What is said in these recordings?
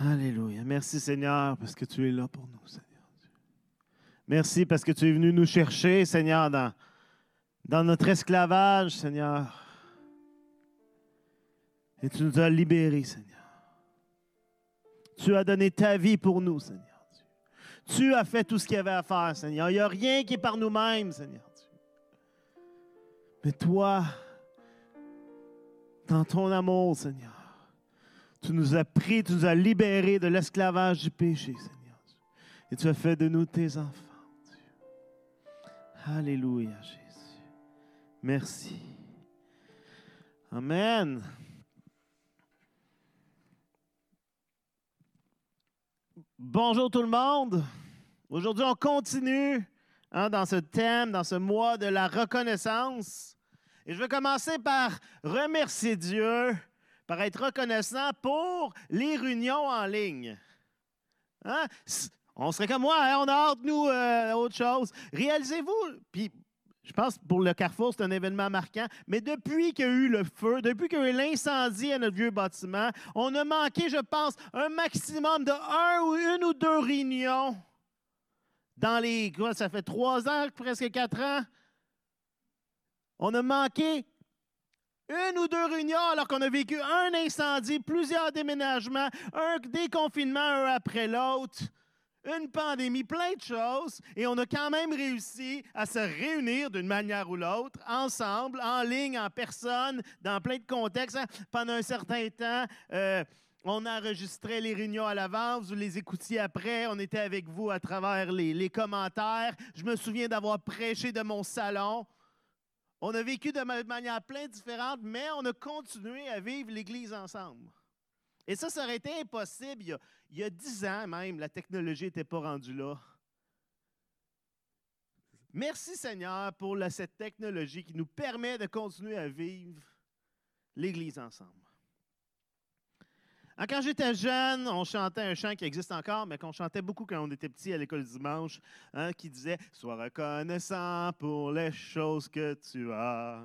Alléluia. Merci Seigneur parce que tu es là pour nous, Seigneur. Merci parce que tu es venu nous chercher, Seigneur, dans, notre esclavage, Seigneur. Et tu nous as libérés, Seigneur. Tu as donné ta vie pour nous, Seigneur. Tu as fait tout ce qu'il y avait à faire, Seigneur. Il n'y a rien qui est par nous-mêmes, Seigneur. Mais toi, dans ton amour, Seigneur, tu nous as pris, tu nous as libérés de l'esclavage du péché, Seigneur. Et tu as fait de nous tes enfants. Dieu. Alléluia, Jésus. Merci. Amen. Bonjour tout le monde. Aujourd'hui, on continue hein, dans ce thème, dans ce mois de la reconnaissance. Et je vais commencer par remercier Dieu, par être reconnaissant pour les réunions en ligne. Hein? On serait comme moi, on a hâte, nous, euh, autre chose. Réalisez-vous, puis je pense pour le Carrefour, c'est un événement marquant. Mais depuis qu'il y a eu le feu, depuis qu'il y a eu l'incendie à notre vieux bâtiment, on a manqué, je pense, un maximum de un ou une ou deux réunions dans les. Quoi, ça fait trois ans, presque quatre ans. On a manqué une ou deux réunions alors qu'on a vécu un incendie, plusieurs déménagements, un déconfinement un après l'autre une pandémie, plein de choses, et on a quand même réussi à se réunir d'une manière ou l'autre, ensemble, en ligne, en personne, dans plein de contextes. Pendant un certain temps, euh, on enregistrait les réunions à l'avance, vous les écoutiez après, on était avec vous à travers les, les commentaires. Je me souviens d'avoir prêché de mon salon. On a vécu de manière plein différente, mais on a continué à vivre l'Église ensemble. Et ça, ça aurait été impossible il y a dix ans même. La technologie n'était pas rendue là. Merci Seigneur pour cette technologie qui nous permet de continuer à vivre l'Église ensemble. Hein, quand j'étais jeune, on chantait un chant qui existe encore, mais qu'on chantait beaucoup quand on était petit à l'école dimanche, hein, qui disait Sois reconnaissant pour les choses que tu as.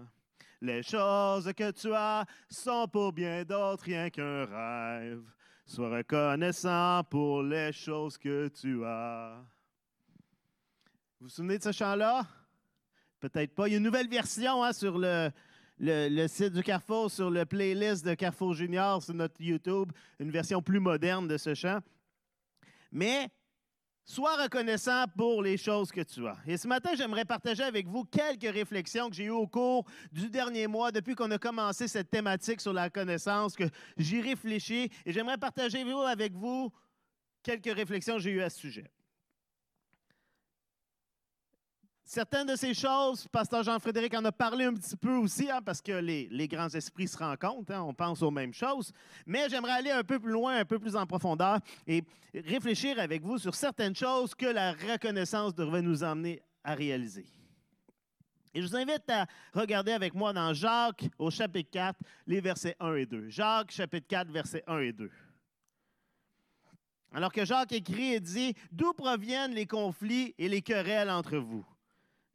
Les choses que tu as sont pour bien d'autres rien qu'un rêve. Sois reconnaissant pour les choses que tu as. Vous vous souvenez de ce chant-là? Peut-être pas. Il y a une nouvelle version hein, sur le, le, site du Carrefour, sur le playlist de Carrefour Junior sur notre YouTube, une version plus moderne de ce chant. Mais Sois reconnaissant pour les choses que tu as. Et ce matin, j'aimerais partager avec vous quelques réflexions que j'ai eues au cours du dernier mois, depuis qu'on a commencé cette thématique sur la reconnaissance, que j'y réfléchis. Et j'aimerais partager avec vous quelques réflexions que j'ai eues à ce sujet. Certaines de ces choses, Pasteur Jean-Frédéric en a parlé un petit peu aussi, hein, parce que les, grands esprits se rencontrent, hein, on pense aux mêmes choses. Mais j'aimerais aller un peu plus loin, un peu plus en profondeur et réfléchir avec vous sur certaines choses que la reconnaissance devrait nous emmener à réaliser. Et je vous invite à regarder avec moi dans Jacques au chapitre 4, les versets 1 et 2. Jacques chapitre 4, versets 1 et 2. Alors que Jacques écrit et dit, D'où proviennent les conflits et les querelles entre vous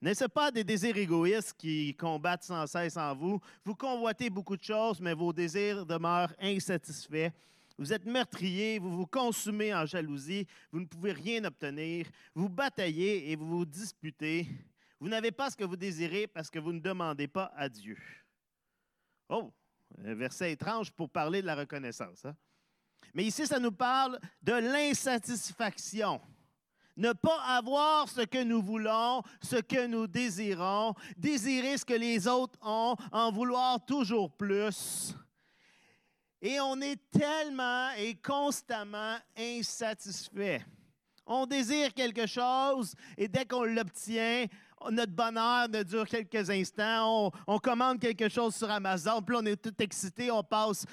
n'est-ce pas des désirs égoïstes qui combattent sans cesse en vous? Vous convoitez beaucoup de choses, mais vos désirs demeurent insatisfaits. Vous êtes meurtrier, vous vous consumez en jalousie, vous ne pouvez rien obtenir, vous bataillez et vous vous disputez. Vous n'avez pas ce que vous désirez parce que vous ne demandez pas à Dieu. Oh, un verset étrange pour parler de la reconnaissance. Hein? Mais ici, ça nous parle de l'insatisfaction ne pas avoir ce que nous voulons, ce que nous désirons, désirer ce que les autres ont, en vouloir toujours plus. Et on est tellement et constamment insatisfait. On désire quelque chose et dès qu'on l'obtient, notre bonheur ne dure quelques instants. On, commande quelque chose sur Amazon, puis on est tout excité. On passe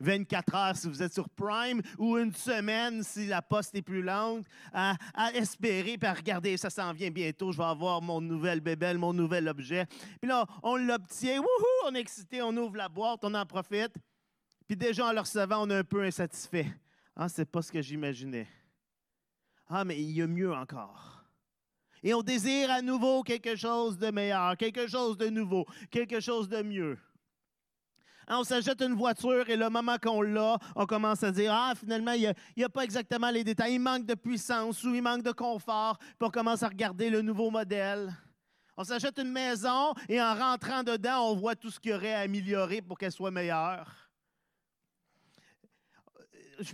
24 euh, heures si vous êtes sur Prime ou une semaine si la poste est plus lente à, espérer, puis à regarder, ça s'en vient bientôt. Je vais avoir mon nouvelle bébelle, mon nouvel objet. Puis là, on l'obtient. Wouhou! On est excité, on ouvre la boîte, on en profite. Puis déjà, en le recevant, on est un peu insatisfait. Ah, c'est pas ce que j'imaginais. Ah, mais il y a mieux encore. Et on désire à nouveau quelque chose de meilleur, quelque chose de nouveau, quelque chose de mieux. Hein, on s'achète une voiture et le moment qu'on l'a, on commence à dire Ah, finalement, il n'y a, pas exactement les détails. Il manque de puissance ou il manque de confort. Puis on commence à regarder le nouveau modèle. On s'achète une maison et en rentrant dedans, on voit tout ce qu'il y aurait à améliorer pour qu'elle soit meilleure.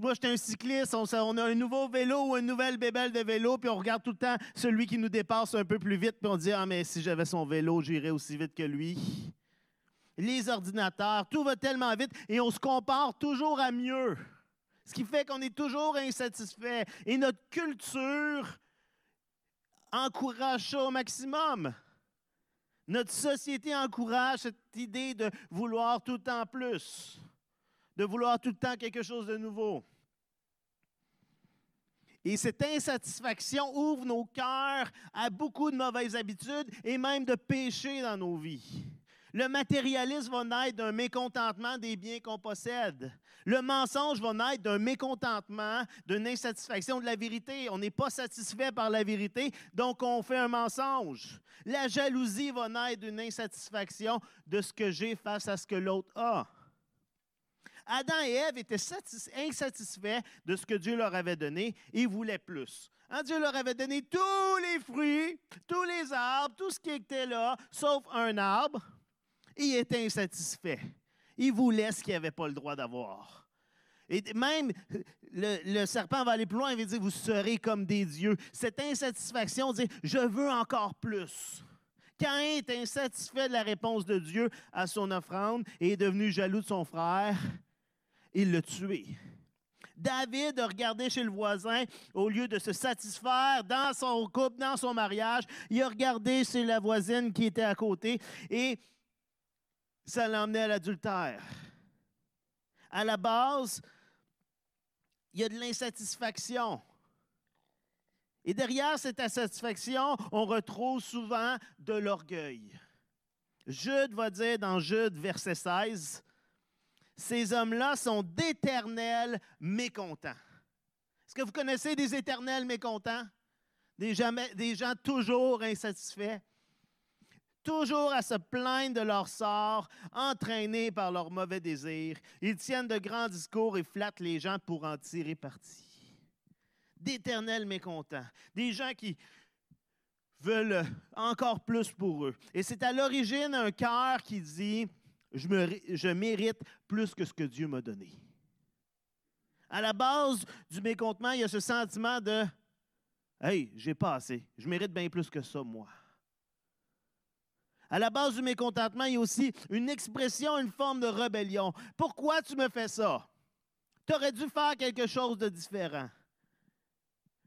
Moi, j'étais un cycliste, on, a un nouveau vélo ou une nouvelle bébelle de vélo, puis on regarde tout le temps celui qui nous dépasse un peu plus vite, puis on dit Ah, mais si j'avais son vélo, j'irais aussi vite que lui les ordinateurs, tout va tellement vite et on se compare toujours à mieux. Ce qui fait qu'on est toujours insatisfait. Et notre culture encourage ça au maximum. Notre société encourage cette idée de vouloir tout temps plus, de vouloir tout le temps quelque chose de nouveau. Et cette insatisfaction ouvre nos cœurs à beaucoup de mauvaises habitudes et même de péchés dans nos vies. Le matérialisme va naître d'un mécontentement des biens qu'on possède. Le mensonge va naître d'un mécontentement, d'une insatisfaction de la vérité. On n'est pas satisfait par la vérité, donc on fait un mensonge. La jalousie va naître d'une insatisfaction de ce que j'ai face à ce que l'autre a. Adam et Ève étaient insatisfaits de ce que Dieu leur avait donné et voulaient plus. Hein, Dieu leur avait donné tous les fruits, tous les arbres, tout ce qui était là, sauf un arbre il était insatisfait. Il voulait ce qu'il n'avait pas le droit d'avoir. Et même, le, serpent va aller plus loin, il va dire, vous serez comme des dieux. Cette insatisfaction dit, je veux encore plus. Caïn est insatisfait de la réponse de Dieu à son offrande et est devenu jaloux de son frère. Il l'a tué. David a regardé chez le voisin au lieu de se satisfaire dans son couple, dans son mariage. Il a regardé chez la voisine qui était à côté et ça l'a emmené à l'adultère. À la base, il y a de l'insatisfaction. Et derrière cette insatisfaction, on retrouve souvent de l'orgueil. Jude va dire dans Jude, verset 16, Ces hommes-là sont d'éternels mécontents. Est-ce que vous connaissez des éternels mécontents? Des, des gens toujours insatisfaits? toujours à se plaindre de leur sort, entraînés par leurs mauvais désirs. Ils tiennent de grands discours et flattent les gens pour en tirer parti. D'éternels mécontents, des gens qui veulent encore plus pour eux. Et c'est à l'origine un cœur qui dit, je, je mérite plus que ce que Dieu m'a donné. À la base du mécontentement, il y a ce sentiment de, hey, j'ai pas assez, je mérite bien plus que ça, moi. À la base du mécontentement, il y a aussi une expression, une forme de rébellion. Pourquoi tu me fais ça? Tu aurais dû faire quelque chose de différent.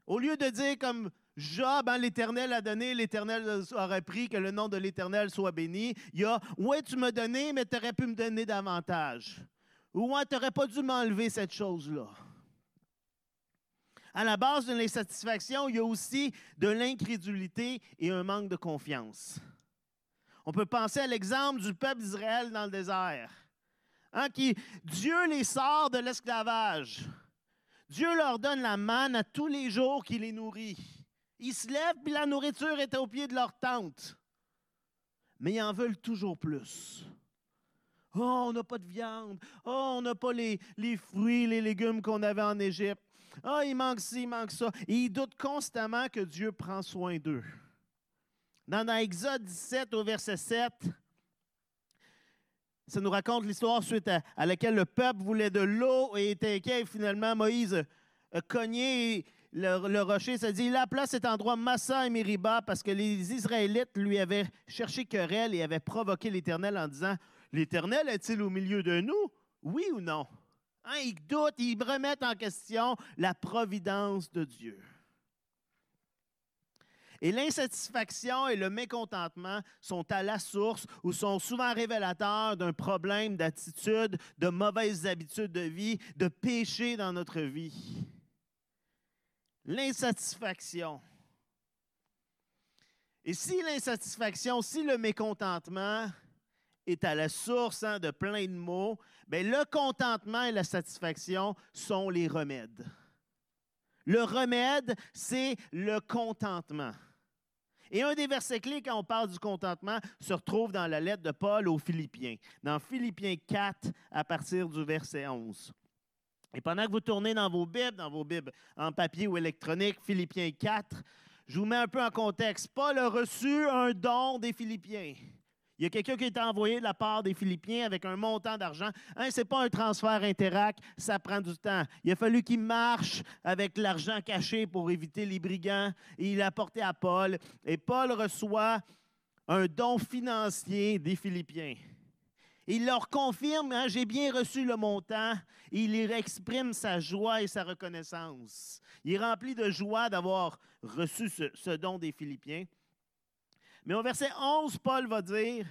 Au lieu de dire comme Job, hein, l'Éternel a donné, l'Éternel aurait pris, que le nom de l'Éternel soit béni, il y a Ouais, tu m'as donné, mais tu aurais pu me donner davantage. Ou Ouais, tu n'aurais pas dû m'enlever cette chose-là. À la base de l'insatisfaction, il y a aussi de l'incrédulité et un manque de confiance. On peut penser à l'exemple du peuple d'Israël dans le désert. Hein, qui, Dieu les sort de l'esclavage. Dieu leur donne la manne à tous les jours qui les nourrit. Ils se lèvent, puis la nourriture est au pied de leur tente. Mais ils en veulent toujours plus. Oh, on n'a pas de viande. Oh, on n'a pas les, fruits, les légumes qu'on avait en Égypte. Oh, il manque ci, il manque ça. Et ils doutent constamment que Dieu prend soin d'eux. Dans, Exode 17 au verset 7, ça nous raconte l'histoire suite à, laquelle le peuple voulait de l'eau et était inquiet. finalement, Moïse a cogné le, rocher. Ça dit, il appela cet endroit Massa et Mériba parce que les Israélites lui avaient cherché querelle et avaient provoqué l'Éternel en disant, l'Éternel est-il au milieu de nous? Oui ou non? Hein, ils doutent, ils remettent en question la providence de Dieu. Et l'insatisfaction et le mécontentement sont à la source ou sont souvent révélateurs d'un problème d'attitude, de mauvaises habitudes de vie, de péché dans notre vie. L'insatisfaction. Et si l'insatisfaction, si le mécontentement est à la source hein, de plein de maux, bien, le contentement et la satisfaction sont les remèdes. Le remède, c'est le contentement. Et un des versets clés quand on parle du contentement se retrouve dans la lettre de Paul aux Philippiens, dans Philippiens 4 à partir du verset 11. Et pendant que vous tournez dans vos Bibles, dans vos Bibles en papier ou électronique, Philippiens 4, je vous mets un peu en contexte. Paul a reçu un don des Philippiens. Il y a quelqu'un qui été envoyé de la part des Philippiens avec un montant d'argent. Hein, Ce n'est pas un transfert interac, ça prend du temps. Il a fallu qu'il marche avec l'argent caché pour éviter les brigands. Et il l'a apporté à Paul. Et Paul reçoit un don financier des Philippiens. Il leur confirme, hein, j'ai bien reçu le montant. il exprime sa joie et sa reconnaissance. Il est rempli de joie d'avoir reçu ce, ce don des Philippiens. Mais au verset 11, Paul va dire,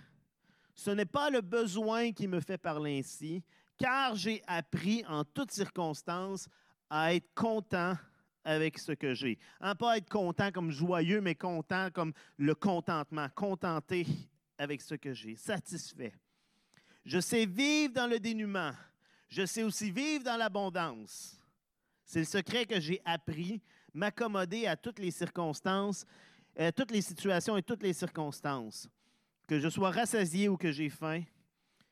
Ce n'est pas le besoin qui me fait parler ainsi, car j'ai appris en toutes circonstances à être content avec ce que j'ai. Hein, pas être content comme joyeux, mais content comme le contentement, contenté avec ce que j'ai, satisfait. Je sais vivre dans le dénuement. Je sais aussi vivre dans l'abondance. C'est le secret que j'ai appris, m'accommoder à toutes les circonstances euh, toutes les situations et toutes les circonstances, que je sois rassasié ou que j'ai faim,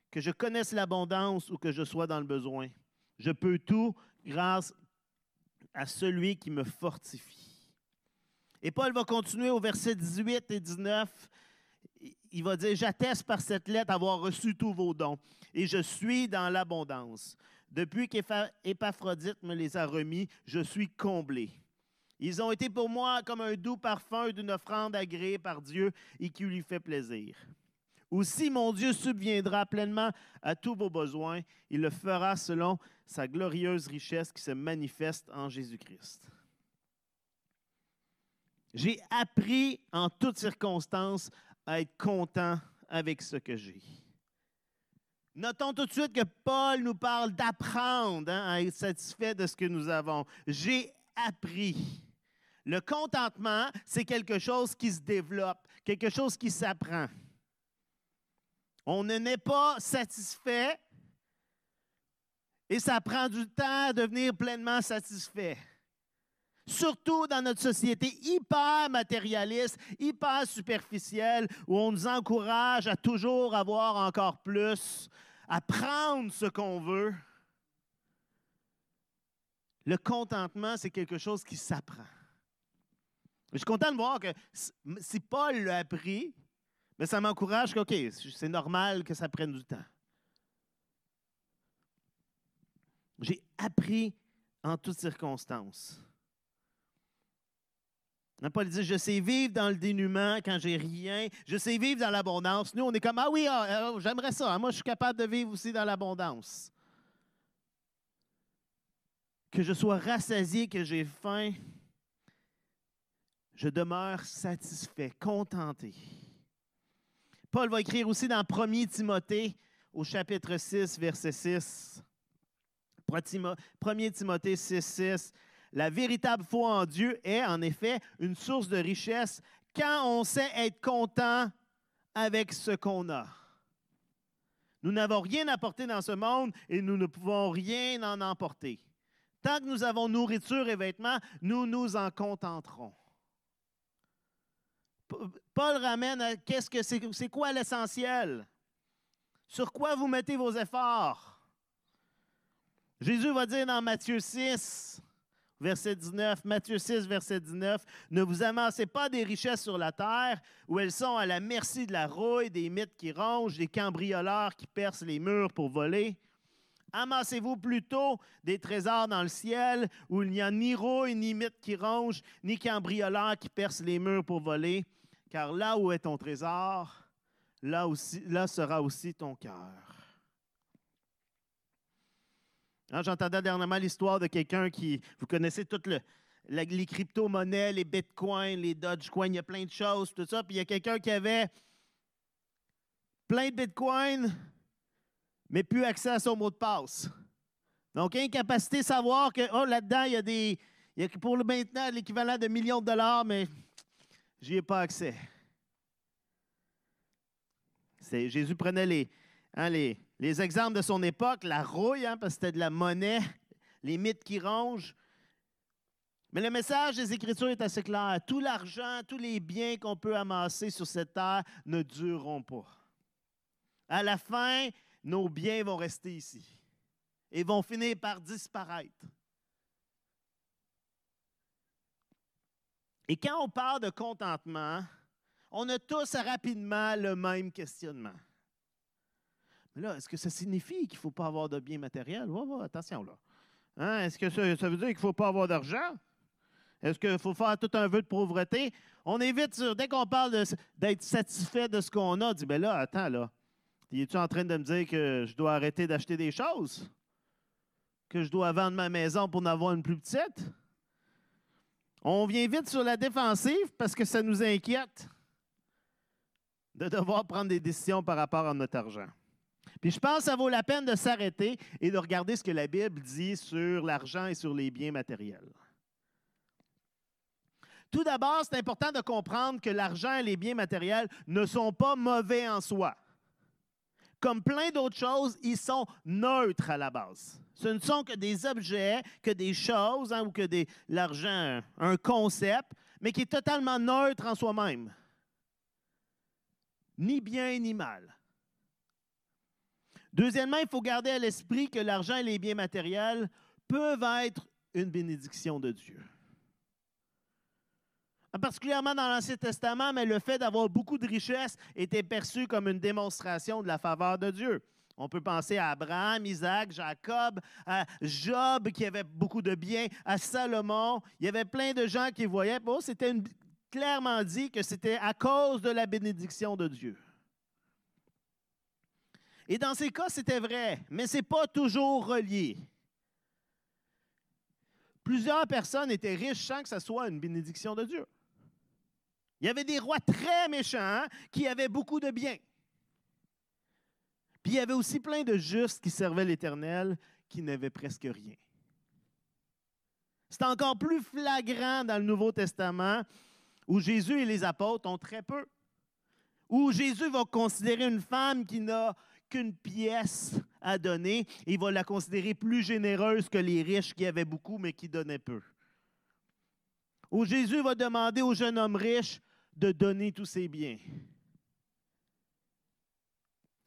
que je connaisse l'abondance ou que je sois dans le besoin. Je peux tout grâce à celui qui me fortifie. Et Paul va continuer au verset 18 et 19. Il va dire, j'atteste par cette lettre avoir reçu tous vos dons et je suis dans l'abondance. Depuis qu'Épaphrodite me les a remis, je suis comblé. Ils ont été pour moi comme un doux parfum d'une offrande agréée par Dieu et qui lui fait plaisir. Aussi, mon Dieu subviendra pleinement à tous vos besoins. Il le fera selon sa glorieuse richesse qui se manifeste en Jésus-Christ. J'ai appris en toutes circonstances à être content avec ce que j'ai. Notons tout de suite que Paul nous parle d'apprendre hein, à être satisfait de ce que nous avons. J'ai appris. Le contentement, c'est quelque chose qui se développe, quelque chose qui s'apprend. On ne n'est pas satisfait et ça prend du temps à devenir pleinement satisfait. Surtout dans notre société hyper matérialiste, hyper superficielle, où on nous encourage à toujours avoir encore plus, à prendre ce qu'on veut. Le contentement, c'est quelque chose qui s'apprend. Je suis content de voir que si Paul l'a appris, mais ça m'encourage que, OK, c'est normal que ça prenne du temps. J'ai appris en toutes circonstances. Paul dit, je sais vivre dans le dénuement quand j'ai rien. Je sais vivre dans l'abondance. Nous, on est comme, ah oui, ah, ah, j'aimerais ça. Moi, je suis capable de vivre aussi dans l'abondance. Que je sois rassasié, que j'ai faim je demeure satisfait, contenté. Paul va écrire aussi dans 1 Timothée au chapitre 6, verset 6. 1 Timothée 6, 6. La véritable foi en Dieu est en effet une source de richesse quand on sait être content avec ce qu'on a. Nous n'avons rien apporté dans ce monde et nous ne pouvons rien en emporter. Tant que nous avons nourriture et vêtements, nous nous en contenterons. Paul ramène à qu'est-ce que c'est, c'est quoi l'essentiel? Sur quoi vous mettez vos efforts? Jésus va dire dans Matthieu 6, verset 19, Matthieu 6, verset 19, Ne vous amassez pas des richesses sur la terre où elles sont à la merci de la rouille, des mythes qui rongent, des cambrioleurs qui percent les murs pour voler. Amassez-vous plutôt des trésors dans le ciel où il n'y a ni rouille, ni mythes qui rongent, ni cambrioleurs qui percent les murs pour voler car là où est ton trésor, là, là sera aussi ton cœur. Hein, j'entendais dernièrement l'histoire de quelqu'un qui, vous connaissez toutes le, les crypto-monnaies, les bitcoins, les dogecoins, il y a plein de choses, tout ça. Puis il y a quelqu'un qui avait plein de bitcoins, mais plus accès à son mot de passe. Donc, incapacité de savoir que oh, là-dedans, il y a des. Il y a pour le maintenant l'équivalent de millions de dollars, mais j'y ai pas accès. Jésus prenait hein, les, les, exemples de son époque, la rouille, hein, parce que c'était de la monnaie, les mythes qui rongent. Mais le message des Écritures est assez clair. Tout l'argent, tous les biens qu'on peut amasser sur cette terre ne dureront pas. À la fin, nos biens vont rester ici et vont finir par disparaître. Et quand on parle de contentement, on a tous rapidement le même questionnement. Mais là, est-ce que ça signifie qu'il ne faut pas avoir de biens matériels? attention là. Hein, est-ce que ça, veut dire qu'il ne faut pas avoir d'argent? Est-ce qu'il faut faire tout un vœu de pauvreté? On évite sur, dès qu'on parle d'être satisfait de ce qu'on a, on dit, ben là, attends, là. Es-tu en train de me dire que je dois arrêter d'acheter des choses? Que je dois vendre ma maison pour en avoir une plus petite? On vient vite sur la défensive parce que ça nous inquiète de devoir prendre des décisions par rapport à notre argent. Puis je pense que ça vaut la peine de s'arrêter et de regarder ce que la Bible dit sur l'argent et sur les biens matériels. Tout d'abord, c'est important de comprendre que l'argent et les biens matériels ne sont pas mauvais en soi. Comme plein d'autres choses, ils sont neutres à la base. Ce ne sont que des objets, que des choses, hein, ou que l'argent, un concept, mais qui est totalement neutre en soi-même. Ni bien ni mal. Deuxièmement, il faut garder à l'esprit que l'argent et les biens matériels peuvent être une bénédiction de Dieu. Particulièrement dans l'Ancien Testament, mais le fait d'avoir beaucoup de richesses était perçu comme une démonstration de la faveur de Dieu. On peut penser à Abraham, Isaac, Jacob, à Job qui avait beaucoup de biens, à Salomon. Il y avait plein de gens qui voyaient. Bon, c'était clairement dit que c'était à cause de la bénédiction de Dieu. Et dans ces cas, c'était vrai, mais ce n'est pas toujours relié. Plusieurs personnes étaient riches sans que ce soit une bénédiction de Dieu. Il y avait des rois très méchants qui avaient beaucoup de biens. Puis il y avait aussi plein de justes qui servaient l'Éternel qui n'avaient presque rien. C'est encore plus flagrant dans le Nouveau Testament où Jésus et les apôtres ont très peu. Où Jésus va considérer une femme qui n'a qu'une pièce à donner, il va la considérer plus généreuse que les riches qui avaient beaucoup mais qui donnaient peu. Où Jésus va demander au jeune homme riche de donner tous ses biens.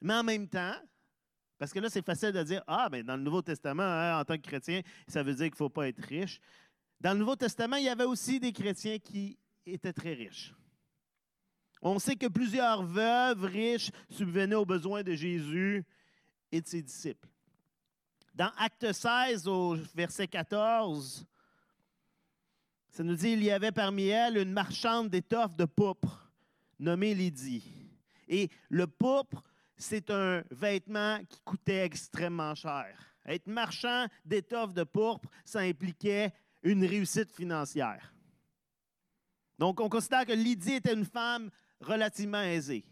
Mais en même temps, parce que là, c'est facile de dire Ah, mais dans le Nouveau Testament, hein, en tant que chrétien, ça veut dire qu'il ne faut pas être riche. Dans le Nouveau Testament, il y avait aussi des chrétiens qui étaient très riches. On sait que plusieurs veuves riches subvenaient aux besoins de Jésus et de ses disciples. Dans Acte 16, au verset 14, ça nous dit il y avait parmi elles une marchande d'étoffes de pourpre nommée Lydie. Et le pourpre, c'est un vêtement qui coûtait extrêmement cher. Être marchand d'étoffes de pourpre, ça impliquait une réussite financière. Donc, on considère que Lydie était une femme relativement aisée.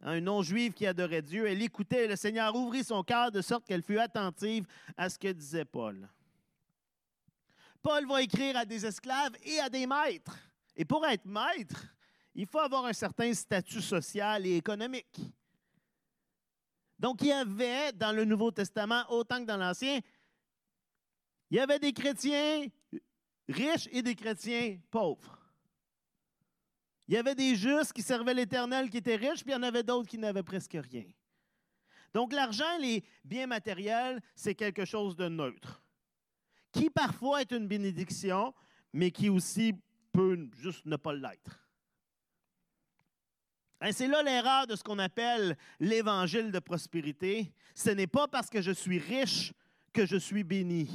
Un non-juive qui adorait Dieu, elle écoutait, le Seigneur ouvrit son cœur de sorte qu'elle fut attentive à ce que disait Paul. Paul va écrire à des esclaves et à des maîtres. Et pour être maître, il faut avoir un certain statut social et économique. Donc, il y avait dans le Nouveau Testament, autant que dans l'Ancien, il y avait des chrétiens riches et des chrétiens pauvres. Il y avait des justes qui servaient l'Éternel, qui étaient riches, puis il y en avait d'autres qui n'avaient presque rien. Donc l'argent, les biens matériels, c'est quelque chose de neutre, qui parfois est une bénédiction, mais qui aussi peut juste ne pas l'être. Et c'est là l'erreur de ce qu'on appelle l'évangile de prospérité. Ce n'est pas parce que je suis riche que je suis béni.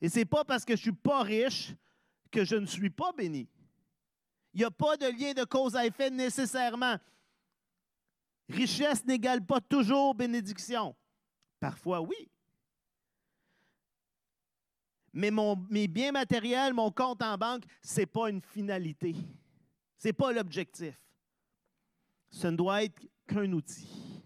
Et ce n'est pas parce que je ne suis pas riche que je ne suis pas béni. Il n'y a pas de lien de cause à effet nécessairement. Richesse n'égale pas toujours bénédiction. Parfois, oui. Mais mon, mes biens matériels, mon compte en banque, ce n'est pas une finalité. Ce n'est pas l'objectif. Ce ne doit être qu'un outil.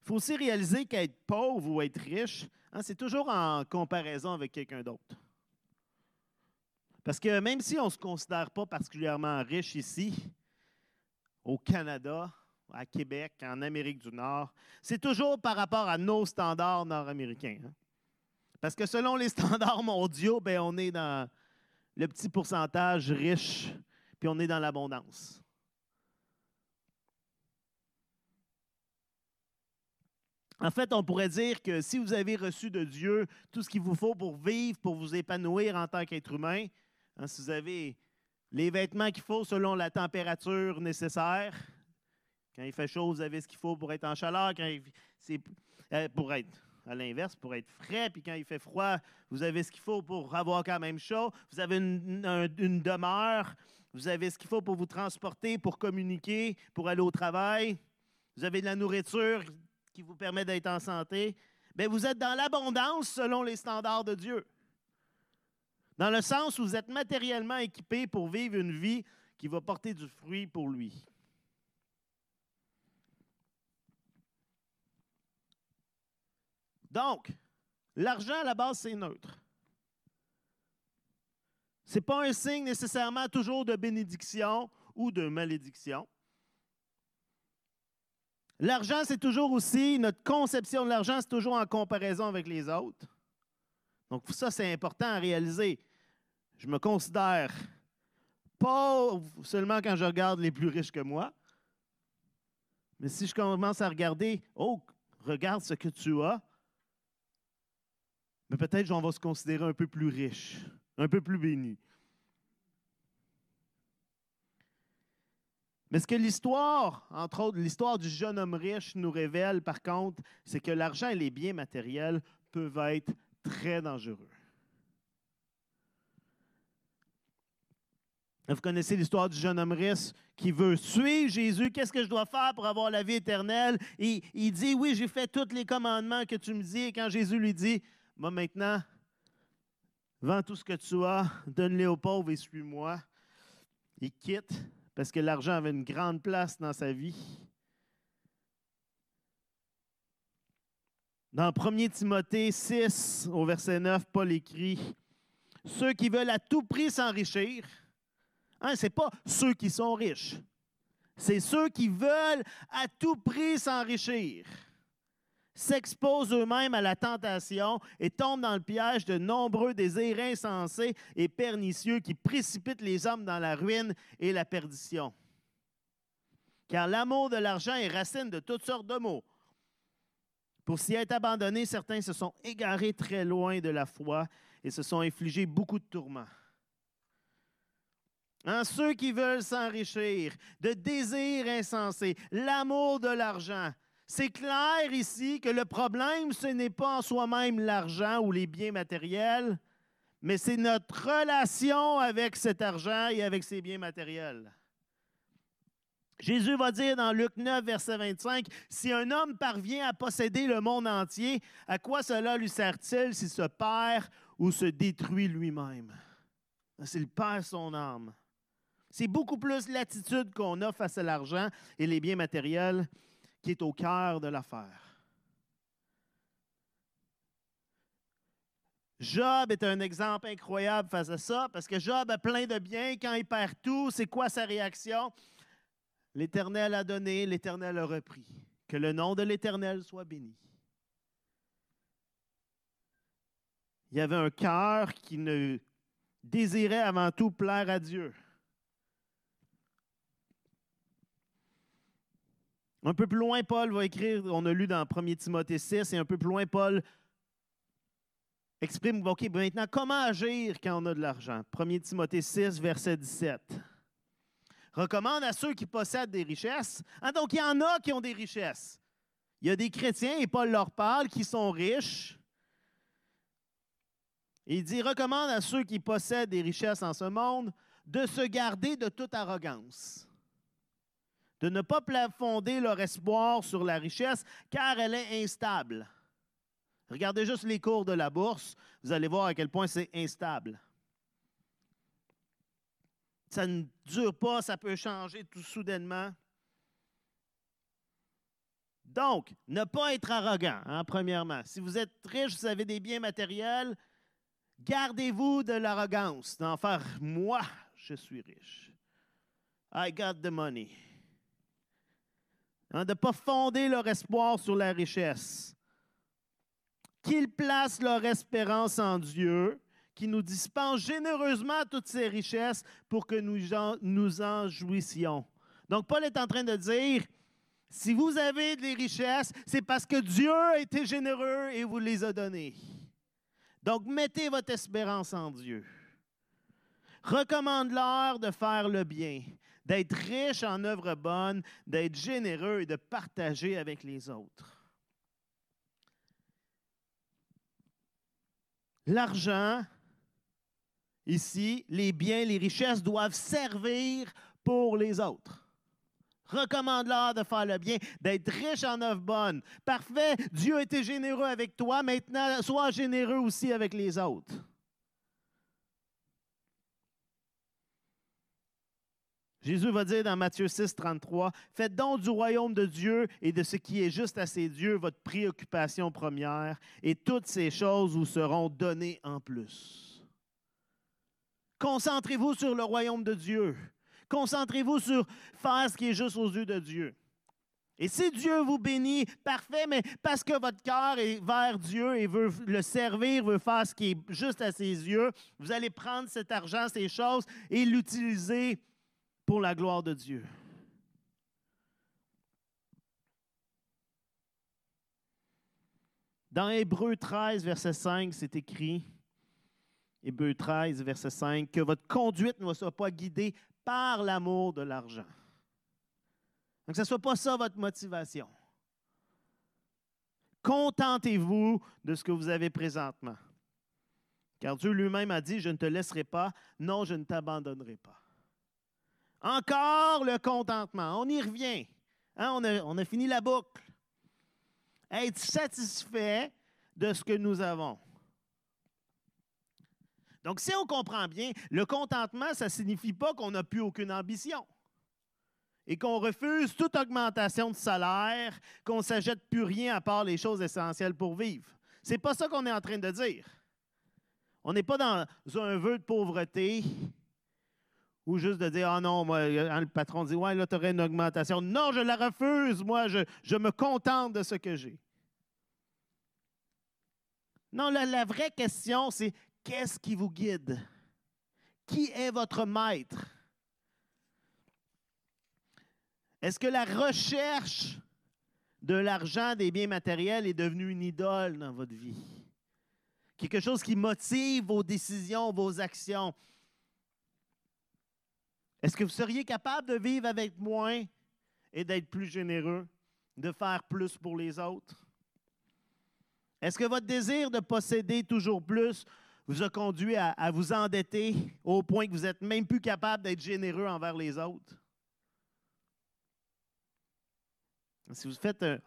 Il faut aussi réaliser qu'être pauvre ou être riche, hein, c'est toujours en comparaison avec quelqu'un d'autre. Parce que même si on ne se considère pas particulièrement riche ici, au Canada, à Québec, en Amérique du Nord, c'est toujours par rapport à nos standards nord-américains. Hein. Parce que selon les standards mondiaux, ben, on est dans le petit pourcentage riche, puis on est dans l'abondance. En fait, on pourrait dire que si vous avez reçu de Dieu tout ce qu'il vous faut pour vivre, pour vous épanouir en tant qu'être humain, hein, si vous avez les vêtements qu'il faut selon la température nécessaire, quand il fait chaud, vous avez ce qu'il faut pour être en chaleur, quand euh, pour être à l'inverse, pour être frais, puis quand il fait froid, vous avez ce qu'il faut pour avoir quand même chaud. Vous avez une, une demeure, vous avez ce qu'il faut pour vous transporter, pour communiquer, pour aller au travail. Vous avez de la nourriture qui vous permet d'être en santé. Bien, vous êtes dans l'abondance selon les standards de Dieu. Dans le sens où vous êtes matériellement équipé pour vivre une vie qui va porter du fruit pour lui. Donc, l'argent à la base, c'est neutre. Ce n'est pas un signe nécessairement toujours de bénédiction ou de malédiction. L'argent, c'est toujours aussi, notre conception de l'argent, c'est toujours en comparaison avec les autres. Donc, ça, c'est important à réaliser. Je me considère pauvre seulement quand je regarde les plus riches que moi. Mais si je commence à regarder, oh, regarde ce que tu as, mais peut-être qu'on va se considérer un peu plus riche, un peu plus béni. Mais ce que l'histoire, entre autres, l'histoire du jeune homme riche nous révèle, par contre, c'est que l'argent et les biens matériels peuvent être très dangereux. Vous connaissez l'histoire du jeune homme riche qui veut suivre Jésus. Qu'est-ce que je dois faire pour avoir la vie éternelle? Il dit, oui, j'ai fait tous les commandements que tu me dis. Et quand Jésus lui dit, moi maintenant, vends tout ce que tu as, donne-les aux pauvres et suis-moi, il quitte parce que l'argent avait une grande place dans sa vie. Dans 1 Timothée 6, au verset 9, Paul écrit Ceux qui veulent à tout prix s'enrichir, hein, ce n'est pas ceux qui sont riches, c'est ceux qui veulent à tout prix s'enrichir s'exposent eux-mêmes à la tentation et tombent dans le piège de nombreux désirs insensés et pernicieux qui précipitent les hommes dans la ruine et la perdition. Car l'amour de l'argent est racine de toutes sortes de maux. Pour s'y être abandonnés, certains se sont égarés très loin de la foi et se sont infligés beaucoup de tourments. En ceux qui veulent s'enrichir, de désirs insensés, l'amour de l'argent, c'est clair ici que le problème, ce n'est pas en soi-même l'argent ou les biens matériels, mais c'est notre relation avec cet argent et avec ces biens matériels. Jésus va dire dans Luc 9, verset 25, Si un homme parvient à posséder le monde entier, à quoi cela lui sert-il s'il se perd ou se détruit lui-même? S'il perd son âme. C'est beaucoup plus l'attitude qu'on a face à l'argent et les biens matériels qui est au cœur de l'affaire. Job est un exemple incroyable face à ça, parce que Job a plein de biens. Quand il perd tout, c'est quoi sa réaction? L'Éternel a donné, l'Éternel a repris. Que le nom de l'Éternel soit béni. Il y avait un cœur qui ne désirait avant tout plaire à Dieu. Un peu plus loin, Paul va écrire, on a lu dans 1 Timothée 6, et un peu plus loin, Paul exprime, OK, maintenant, comment agir quand on a de l'argent? 1 Timothée 6, verset 17. Recommande à ceux qui possèdent des richesses. Ah, donc, il y en a qui ont des richesses. Il y a des chrétiens, et Paul leur parle, qui sont riches. il dit, recommande à ceux qui possèdent des richesses en ce monde de se garder de toute arrogance de ne pas plafonder leur espoir sur la richesse, car elle est instable. Regardez juste les cours de la bourse, vous allez voir à quel point c'est instable. Ça ne dure pas, ça peut changer tout soudainement. Donc, ne pas être arrogant, hein, premièrement. Si vous êtes riche, vous avez des biens matériels, gardez-vous de l'arrogance, d'en faire moi, je suis riche. I got the money. Hein, de ne pas fonder leur espoir sur la richesse. qu'ils placent leur espérance en Dieu, qui nous dispense généreusement toutes ces richesses pour que nous nous en jouissions. Donc, Paul est en train de dire, si vous avez des richesses, c'est parce que Dieu a été généreux et vous les a données. Donc, mettez votre espérance en Dieu. Recommande-leur de faire le bien, d'être riche en œuvres bonnes, d'être généreux et de partager avec les autres. L'argent, ici, les biens, les richesses doivent servir pour les autres. Recommande-leur de faire le bien, d'être riche en œuvres bonnes. Parfait, Dieu a été généreux avec toi, maintenant sois généreux aussi avec les autres. Jésus va dire dans Matthieu 6, 33, Faites donc du royaume de Dieu et de ce qui est juste à ses dieux votre préoccupation première, et toutes ces choses vous seront données en plus. Concentrez-vous sur le royaume de Dieu. Concentrez-vous sur faire ce qui est juste aux yeux de Dieu. Et si Dieu vous bénit, parfait, mais parce que votre cœur est vers Dieu et veut le servir, veut faire ce qui est juste à ses yeux, vous allez prendre cet argent, ces choses et l'utiliser pour la gloire de Dieu. Dans Hébreu 13, verset 5, c'est écrit, Hébreu 13, verset 5, que votre conduite ne soit pas guidée par l'amour de l'argent. Donc, ce ne soit pas ça votre motivation. Contentez-vous de ce que vous avez présentement. Car Dieu lui-même a dit, je ne te laisserai pas, non, je ne t'abandonnerai pas. Encore le contentement. On y revient. Hein, on, a, on a fini la boucle. Être satisfait de ce que nous avons. Donc, si on comprend bien, le contentement, ça ne signifie pas qu'on n'a plus aucune ambition et qu'on refuse toute augmentation de salaire, qu'on ne s'achète plus rien à part les choses essentielles pour vivre. Ce n'est pas ça qu'on est en train de dire. On n'est pas dans un vœu de pauvreté ou juste de dire, ah non, moi, hein, le patron dit, ouais, là, tu aurais une augmentation. Non, je la refuse, moi, je, me contente de ce que j'ai. Non, la vraie question, c'est qu'est-ce qui vous guide? Qui est votre maître? Est-ce que la recherche de l'argent, des biens matériels est devenue une idole dans votre vie? Quelque chose qui motive vos décisions, vos actions? Est-ce que vous seriez capable de vivre avec moins et d'être plus généreux, de faire plus pour les autres? Est-ce que votre désir de posséder toujours plus vous a conduit à, vous endetter au point que vous n'êtes même plus capable d'être généreux envers les autres? Si vous faites un,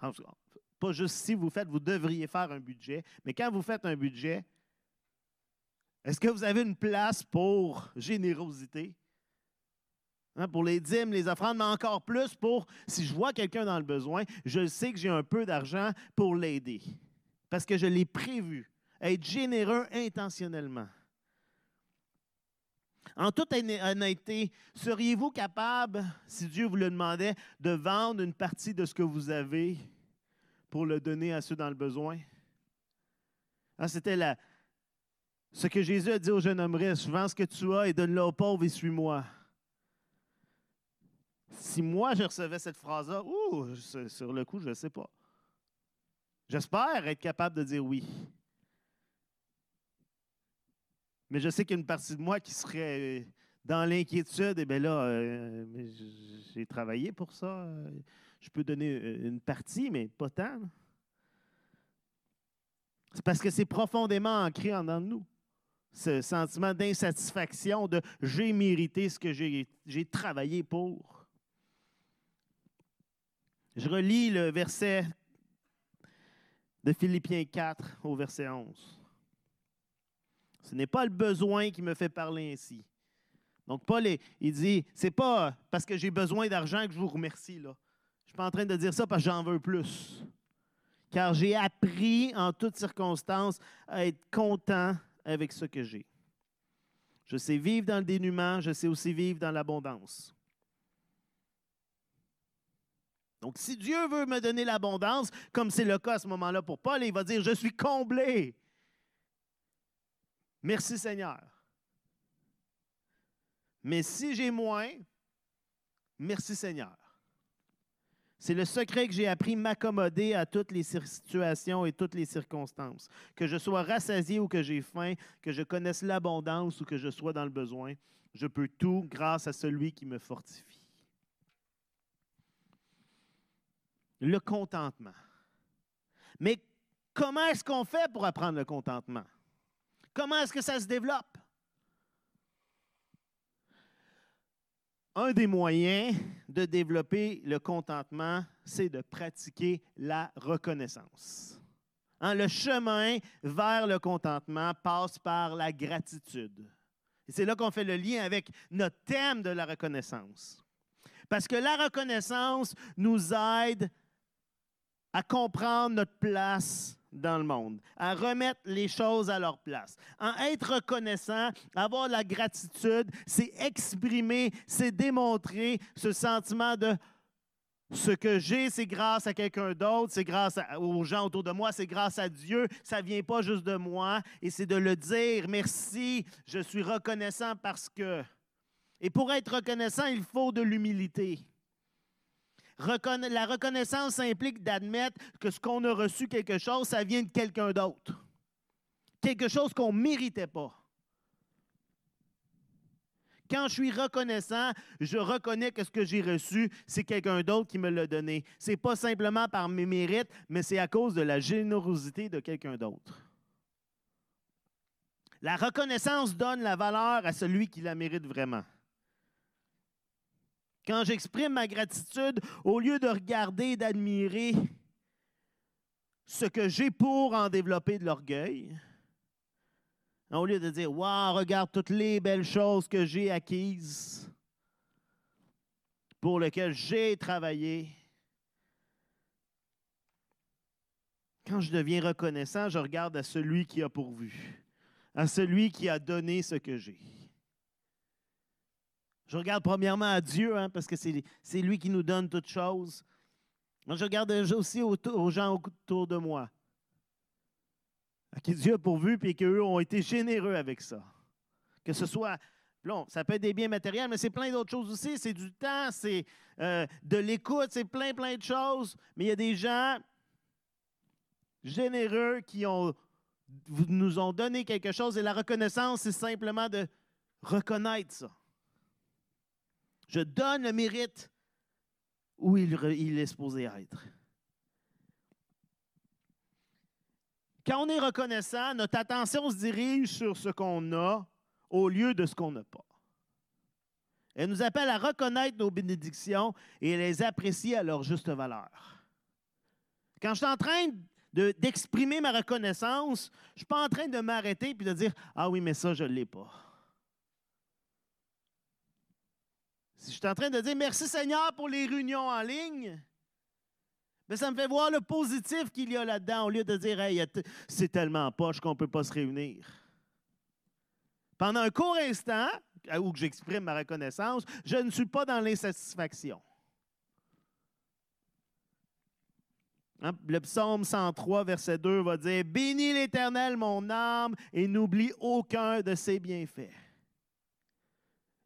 pas juste si vous faites, vous devriez faire un budget, mais quand vous faites un budget, est-ce que vous avez une place pour générosité? Hein, pour les dîmes, les offrandes, mais encore plus pour, si je vois quelqu'un dans le besoin, je sais que j'ai un peu d'argent pour l'aider. Parce que je l'ai prévu. Être généreux intentionnellement. En toute honnêteté, seriez-vous capable, si Dieu vous le demandait, de vendre une partie de ce que vous avez pour le donner à ceux dans le besoin? Hein, c'était ce que Jésus a dit au jeune homme riche, vends ce que tu as et donne-le aux pauvres et suis-moi. Si moi, je recevais cette phrase-là, sur le coup, je ne sais pas. J'espère être capable de dire oui. Mais je sais qu'il partie de moi qui serait dans l'inquiétude. Et bien là, euh, j'ai travaillé pour ça. Je peux donner euh, une partie, mais pas tant. C'est parce que c'est profondément ancré en nous. Ce sentiment d'insatisfaction, de j'ai mérité ce que j'ai travaillé pour. Je relis le verset de Philippiens 4 au verset 11. Ce n'est pas le besoin qui me fait parler ainsi. Donc, Paul, il dit, c'est pas parce que j'ai besoin d'argent que je vous remercie. Là. Je ne suis pas en train de dire ça parce que j'en veux plus. Car j'ai appris en toutes circonstances à être content avec ce que j'ai. Je sais vivre dans le dénuement, je sais aussi vivre dans l'abondance. Donc, si Dieu veut me donner l'abondance, comme c'est le cas à ce moment-là pour Paul, il va dire, je suis comblé. Merci Seigneur. Mais si j'ai moins, merci Seigneur. C'est le secret que j'ai appris m'accommoder à toutes les situations et toutes les circonstances. Que je sois rassasié ou que j'ai faim, que je connaisse l'abondance ou que je sois dans le besoin, je peux tout grâce à celui qui me fortifie. Le contentement. Mais comment est-ce qu'on fait pour apprendre le contentement? Comment est-ce que ça se développe? un des moyens de développer le contentement, c'est de pratiquer la reconnaissance. Hein, le chemin vers le contentement passe par la gratitude. C'est là qu'on fait le lien avec notre thème de la reconnaissance. Parce que la reconnaissance nous aide à comprendre notre place dans le monde, à remettre les choses à leur place. En être reconnaissant, avoir la gratitude, c'est exprimer, c'est démontrer ce sentiment de ce que j'ai, c'est grâce à quelqu'un d'autre, c'est grâce aux gens autour de moi, c'est grâce à Dieu, ça vient pas juste de moi, et c'est de le dire, merci, je suis reconnaissant parce que... Et pour être reconnaissant, il faut de l'humilité la reconnaissance implique d'admettre que ce qu'on a reçu quelque chose, ça vient de quelqu'un d'autre. Quelque chose qu'on ne méritait pas. Quand je suis reconnaissant, je reconnais que ce que j'ai reçu, c'est quelqu'un d'autre qui me l'a donné. Ce n'est pas simplement par mes mérites, mais c'est à cause de la générosité de quelqu'un d'autre. La reconnaissance donne la valeur à celui qui la mérite vraiment. Quand j'exprime ma gratitude, au lieu de regarder et d'admirer ce que j'ai pour en développer de l'orgueil, au lieu de dire Waouh, regarde toutes les belles choses que j'ai acquises, pour lesquelles j'ai travaillé. Quand je deviens reconnaissant, je regarde à celui qui a pourvu, à celui qui a donné ce que j'ai. Je regarde premièrement à Dieu, hein, parce que c'est lui qui nous donne toutes choses. je regarde aussi aux, gens autour de moi, à qui Dieu a pourvu, puis qu'eux ont été généreux avec ça. Que ce soit, bon, ça peut être des biens matériels, mais c'est plein d'autres choses aussi. C'est du temps, c'est euh, de l'écoute, c'est plein, plein de choses. Mais il y a des gens généreux qui ont, nous ont donné quelque chose, et la reconnaissance, c'est simplement de reconnaître ça. Je donne le mérite où il, est supposé être. Quand on est reconnaissant, notre attention se dirige sur ce qu'on a au lieu de ce qu'on n'a pas. Elle nous appelle à reconnaître nos bénédictions et les apprécier à leur juste valeur. Quand je suis en train d'exprimer ma reconnaissance, je ne suis pas en train de m'arrêter et de dire Ah oui, mais ça, je ne l'ai pas. Si je suis en train de dire merci Seigneur pour les réunions en ligne, mais ça me fait voir le positif qu'il y a là-dedans au lieu de dire c'est tellement poche qu'on ne peut pas se réunir. Pendant un court instant, où j'exprime ma reconnaissance, je ne suis pas dans l'insatisfaction. Hein, le psaume 103, verset 2 va dire Bénis l'Éternel, mon âme, et n'oublie aucun de ses bienfaits.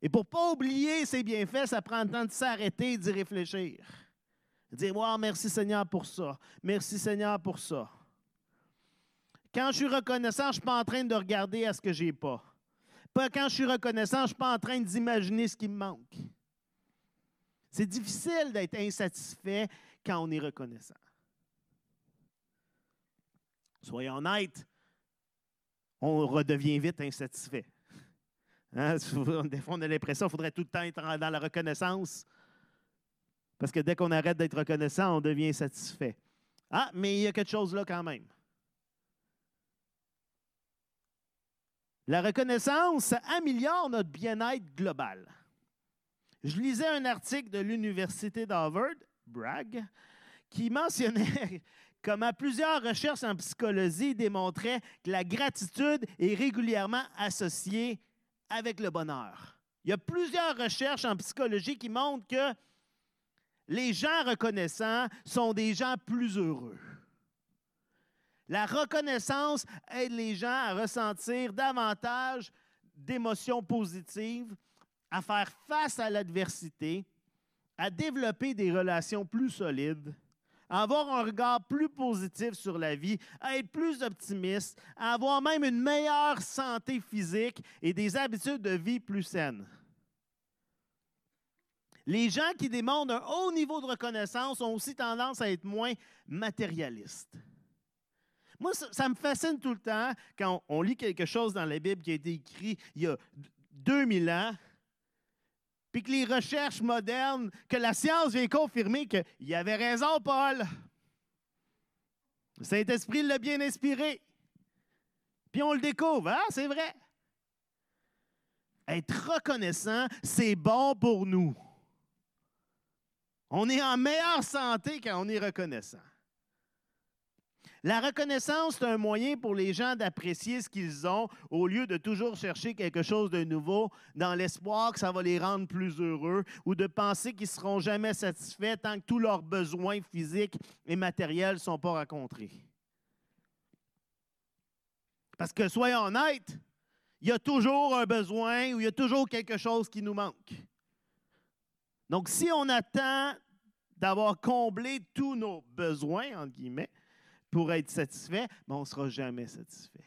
Et pour ne pas oublier ses bienfaits, ça prend le temps de s'arrêter et d'y réfléchir. Dire, wow, merci Seigneur pour ça. Merci Seigneur pour ça. Quand je suis reconnaissant, je ne suis pas en train de regarder à ce que je n'ai pas. Pas quand je suis reconnaissant, je ne suis pas en train d'imaginer ce qui me manque. C'est difficile d'être insatisfait quand on est reconnaissant. Soyons honnêtes, on redevient vite insatisfait. Hein? Des fois, on a l'impression qu'il faudrait tout le temps être dans la reconnaissance. Parce que dès qu'on arrête d'être reconnaissant, on devient satisfait. Ah, mais il y a quelque chose là quand même. La reconnaissance améliore notre bien-être global. Je lisais un article de l'Université d'Harvard, Bragg, qui mentionnait comment plusieurs recherches en psychologie démontraient que la gratitude est régulièrement associée avec le bonheur. Il y a plusieurs recherches en psychologie qui montrent que les gens reconnaissants sont des gens plus heureux. La reconnaissance aide les gens à ressentir davantage d'émotions positives, à faire face à l'adversité, à développer des relations plus solides, avoir un regard plus positif sur la vie, à être plus optimiste, à avoir même une meilleure santé physique et des habitudes de vie plus saines. Les gens qui demandent un haut niveau de reconnaissance ont aussi tendance à être moins matérialistes. Moi, ça, me fascine tout le temps quand on, lit quelque chose dans la Bible qui a été écrit il y a 2000 ans, puis que les recherches modernes, que la science vient confirmer qu'il avait raison, Paul. Le Saint-Esprit l'a bien inspiré. Puis on le découvre, hein? c'est vrai. Être reconnaissant, c'est bon pour nous. On est en meilleure santé quand on est reconnaissant. La reconnaissance, c'est un moyen pour les gens d'apprécier ce qu'ils ont au lieu de toujours chercher quelque chose de nouveau dans l'espoir que ça va les rendre plus heureux ou de penser qu'ils ne seront jamais satisfaits tant que tous leurs besoins physiques et matériels ne sont pas rencontrés. Parce que soyons honnêtes, il y a toujours un besoin ou il y a toujours quelque chose qui nous manque. Donc, si on attend d'avoir comblé tous nos besoins, entre guillemets, pour être satisfait, mais on ne sera jamais satisfait.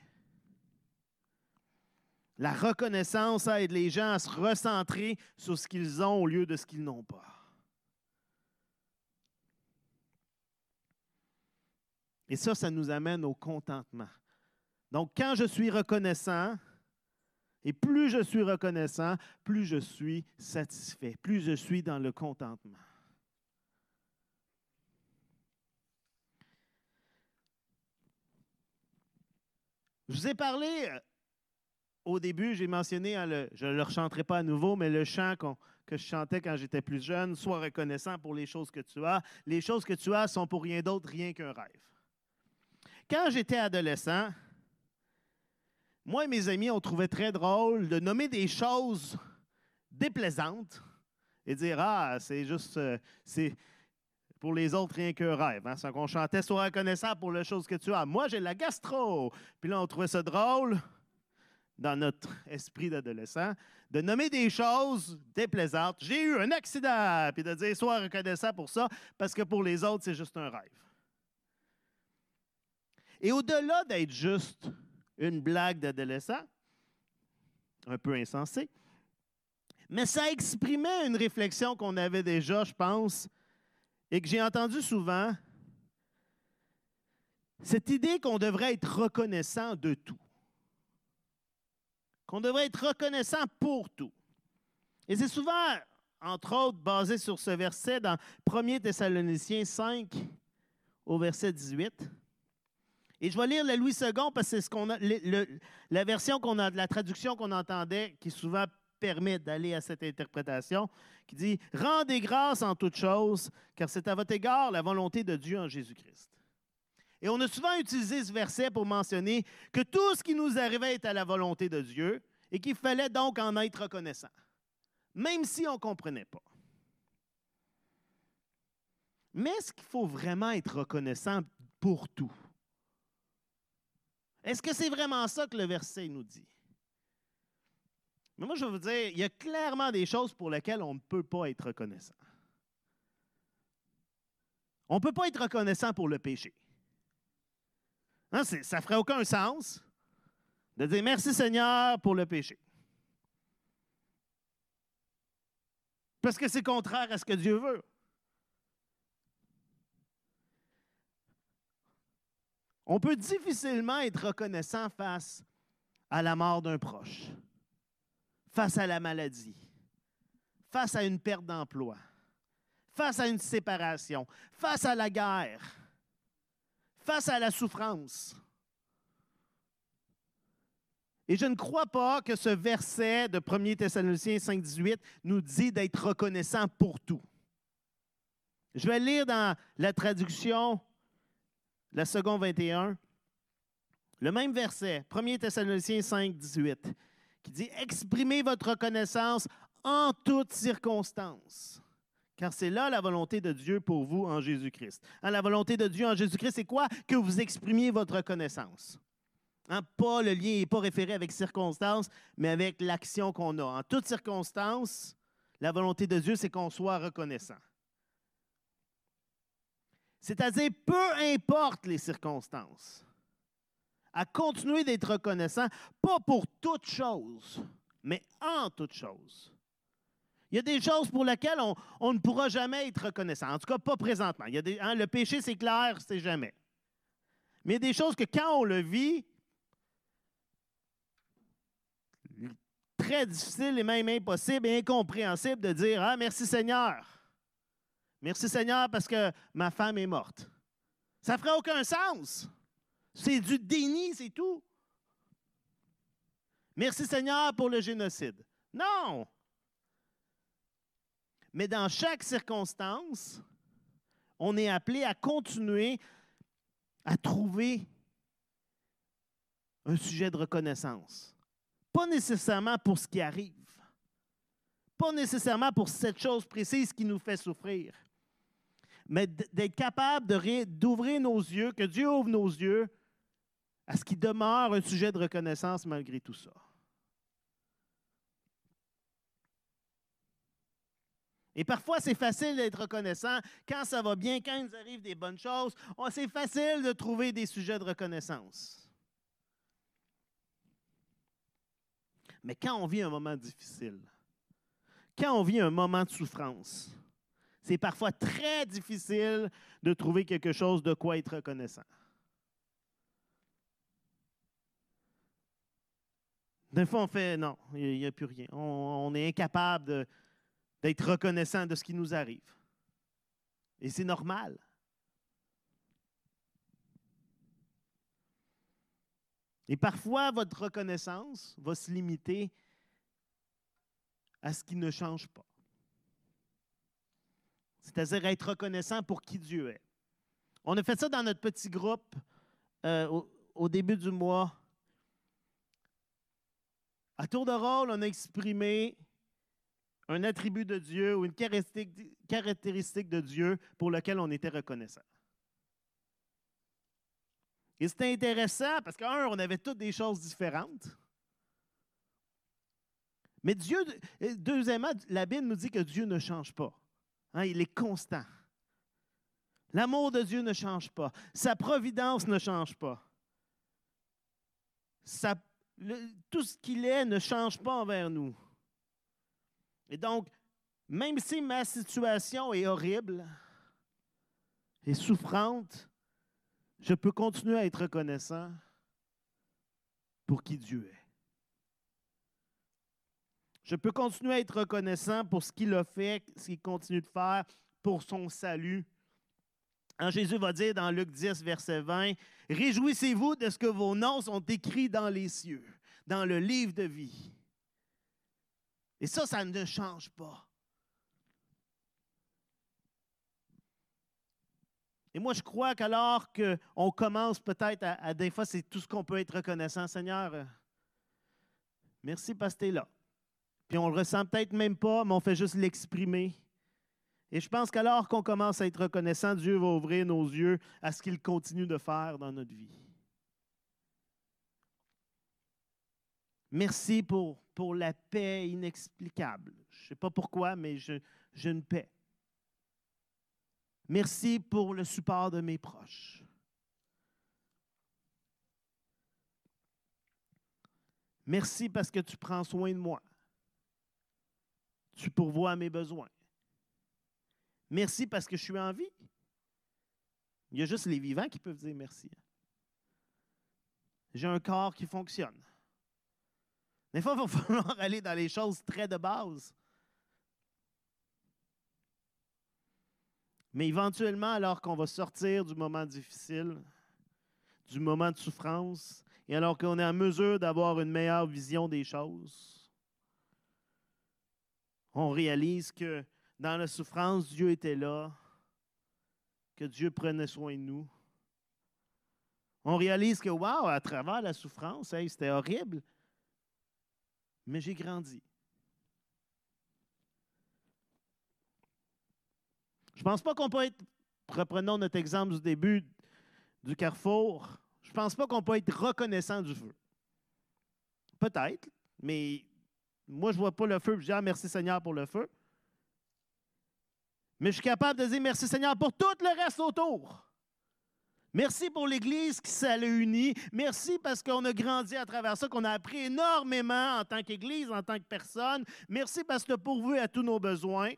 La reconnaissance aide les gens à se recentrer sur ce qu'ils ont au lieu de ce qu'ils n'ont pas. Et ça, ça nous amène au contentement. Donc, quand je suis reconnaissant, et plus je suis reconnaissant, plus je suis satisfait, plus je suis dans le contentement. Je vous ai parlé euh, au début, j'ai mentionné, hein, je ne le rechanterai pas à nouveau, mais le chant que je chantais quand j'étais plus jeune, sois reconnaissant pour les choses que tu as. Les choses que tu as sont pour rien d'autre, rien qu'un rêve. Quand j'étais adolescent, moi et mes amis, on trouvait très drôle de nommer des choses déplaisantes et dire Ah, c'est juste, euh, pour les autres, rien qu'un rêve. Hein? C'est qu'on chantait Sois reconnaissant pour les choses que tu as. Moi, j'ai la gastro. Puis là, on trouvait ça drôle, dans notre esprit d'adolescent, de nommer des choses déplaisantes. J'ai eu un accident. Puis de dire Sois reconnaissant pour ça, parce que pour les autres, c'est juste un rêve. Et au-delà d'être juste une blague d'adolescent, un peu insensé, mais ça exprimait une réflexion qu'on avait déjà, je pense, et que j'ai entendu souvent, cette idée qu'on devrait être reconnaissant de tout. Qu'on devrait être reconnaissant pour tout. Et c'est souvent, entre autres, basé sur ce verset dans 1 Thessaloniciens 5 au verset 18. Et je vais lire le Louis II parce que c'est ce qu'on a, la version qu'on a, la traduction qu'on entendait, qui souvent permet d'aller à cette interprétation, qui dit Rendez grâce en toutes choses, car c'est à votre égard la volonté de Dieu en Jésus-Christ. Et on a souvent utilisé ce verset pour mentionner que tout ce qui nous arrivait est à la volonté de Dieu et qu'il fallait donc en être reconnaissant, même si on ne comprenait pas. Mais est-ce qu'il faut vraiment être reconnaissant pour tout? Est-ce que c'est vraiment ça que le verset nous dit? Mais moi, je vais vous dire, il y a clairement des choses pour lesquelles on ne peut pas être reconnaissant. On ne peut pas être reconnaissant pour le péché. Hein, ça ne ferait aucun sens de dire merci Seigneur pour le péché. Parce que c'est contraire à ce que Dieu veut. On peut difficilement être reconnaissant face à la mort d'un proche face à la maladie, face à une perte d'emploi, face à une séparation, face à la guerre, face à la souffrance. Et je ne crois pas que ce verset de 1 Thessaloniciens 5.18 nous dit d'être reconnaissant pour tout. Je vais lire dans la traduction, la seconde 21, le même verset, 1 Thessaloniciens 5, 18 qui dit Exprimez votre reconnaissance en toutes circonstances, car c'est là la volonté de Dieu pour vous en Jésus-Christ. Hein, la volonté de Dieu en Jésus-Christ, c'est quoi? Que vous exprimiez votre reconnaissance. Hein, pas le lien n'est pas référé avec circonstance, mais avec l'action qu'on a. En toutes circonstances, la volonté de Dieu, c'est qu'on soit reconnaissant. C'est-à-dire, peu importe les circonstances, à continuer d'être reconnaissant, pas pour toutes choses, mais en toutes choses. Il y a des choses pour lesquelles on, ne pourra jamais être reconnaissant. En tout cas, pas présentement. Il y a hein, le péché, c'est clair, c'est jamais. Mais il y a des choses que quand on le vit, très difficile et même impossible et incompréhensible de dire Ah, merci Seigneur. Merci Seigneur parce que ma femme est morte. Ça ferait aucun sens. C'est du déni, c'est tout. Merci Seigneur pour le génocide. Non. Mais dans chaque circonstance, on est appelé à continuer à trouver un sujet de reconnaissance. Pas nécessairement pour ce qui arrive. Pas nécessairement pour cette chose précise qui nous fait souffrir mais d'être capable d'ouvrir nos yeux, que Dieu ouvre nos yeux à ce qui demeure un sujet de reconnaissance malgré tout ça. Et parfois, c'est facile d'être reconnaissant quand ça va bien, quand il nous arrive des bonnes choses. Oh, c'est facile de trouver des sujets de reconnaissance. Mais quand on vit un moment difficile, quand on vit un moment de souffrance, c'est parfois très difficile de trouver quelque chose de quoi être reconnaissant. Des fois, on fait non, il n'y a, plus rien. On, est incapable d'être reconnaissant de ce qui nous arrive. Et c'est normal. Et parfois, votre reconnaissance va se limiter à ce qui ne change pas c'est-à-dire être reconnaissant pour qui Dieu est. On a fait ça dans notre petit groupe euh, au, début du mois. À tour de rôle, on a exprimé un attribut de Dieu ou une caractéristique de Dieu pour lequel on était reconnaissant. Et c'était intéressant parce qu'un, on avait toutes des choses différentes. Mais Dieu, deuxièmement, la Bible nous dit que Dieu ne change pas. Hein, il est constant. L'amour de Dieu ne change pas. Sa providence ne change pas. Tout ce qu'il est ne change pas envers nous. Et donc, même si ma situation est horrible et souffrante, je peux continuer à être reconnaissant pour qui Dieu est. Je peux continuer à être reconnaissant pour ce qu'il a fait, ce qu'il continue de faire pour son salut. Hein, Jésus va dire dans Luc 10, verset 20, Réjouissez-vous de ce que vos noms sont écrits dans les cieux, dans le livre de vie. Et ça, ça ne change pas. Et moi, je crois qu'alors qu'on commence peut-être à, des fois, c'est tout ce qu'on peut être reconnaissant, Seigneur. Euh, merci parce que tu là. Puis on le ressent peut-être même pas, mais on fait juste l'exprimer. Et je pense qu'alors qu'on commence à être reconnaissant, Dieu va ouvrir nos yeux à ce qu'il continue de faire dans notre vie. Merci pour, la paix inexplicable. Je ne sais pas pourquoi, mais j'ai une paix. Merci pour le support de mes proches. Merci parce que tu prends soin de moi. Tu pourvois à mes besoins. Merci parce que je suis en vie. Il y a juste les vivants qui peuvent dire merci. J'ai un corps qui fonctionne. Des fois, il va falloir aller dans les choses très de base. Mais éventuellement, alors qu'on va sortir du moment difficile, du moment de souffrance, et alors qu'on est en mesure d'avoir une meilleure vision des choses, on réalise que dans la souffrance, Dieu était là, que Dieu prenait soin de nous. On réalise que, waouh, à travers la souffrance, c'était horrible, mais j'ai grandi. Je ne pense pas qu'on peut être, reprenons notre exemple du début du carrefour, je ne pense pas qu'on peut être reconnaissant du feu. Peut-être, mais moi, je ne vois pas le feu, je dis ah, merci Seigneur pour le feu. Mais je suis capable de dire merci Seigneur pour tout le reste autour. Merci pour l'Église qui s'est unie. Merci parce qu'on a grandi à travers ça, qu'on a appris énormément en tant qu'Église, en tant que personne. Merci parce que tu as pourvu à tous nos besoins.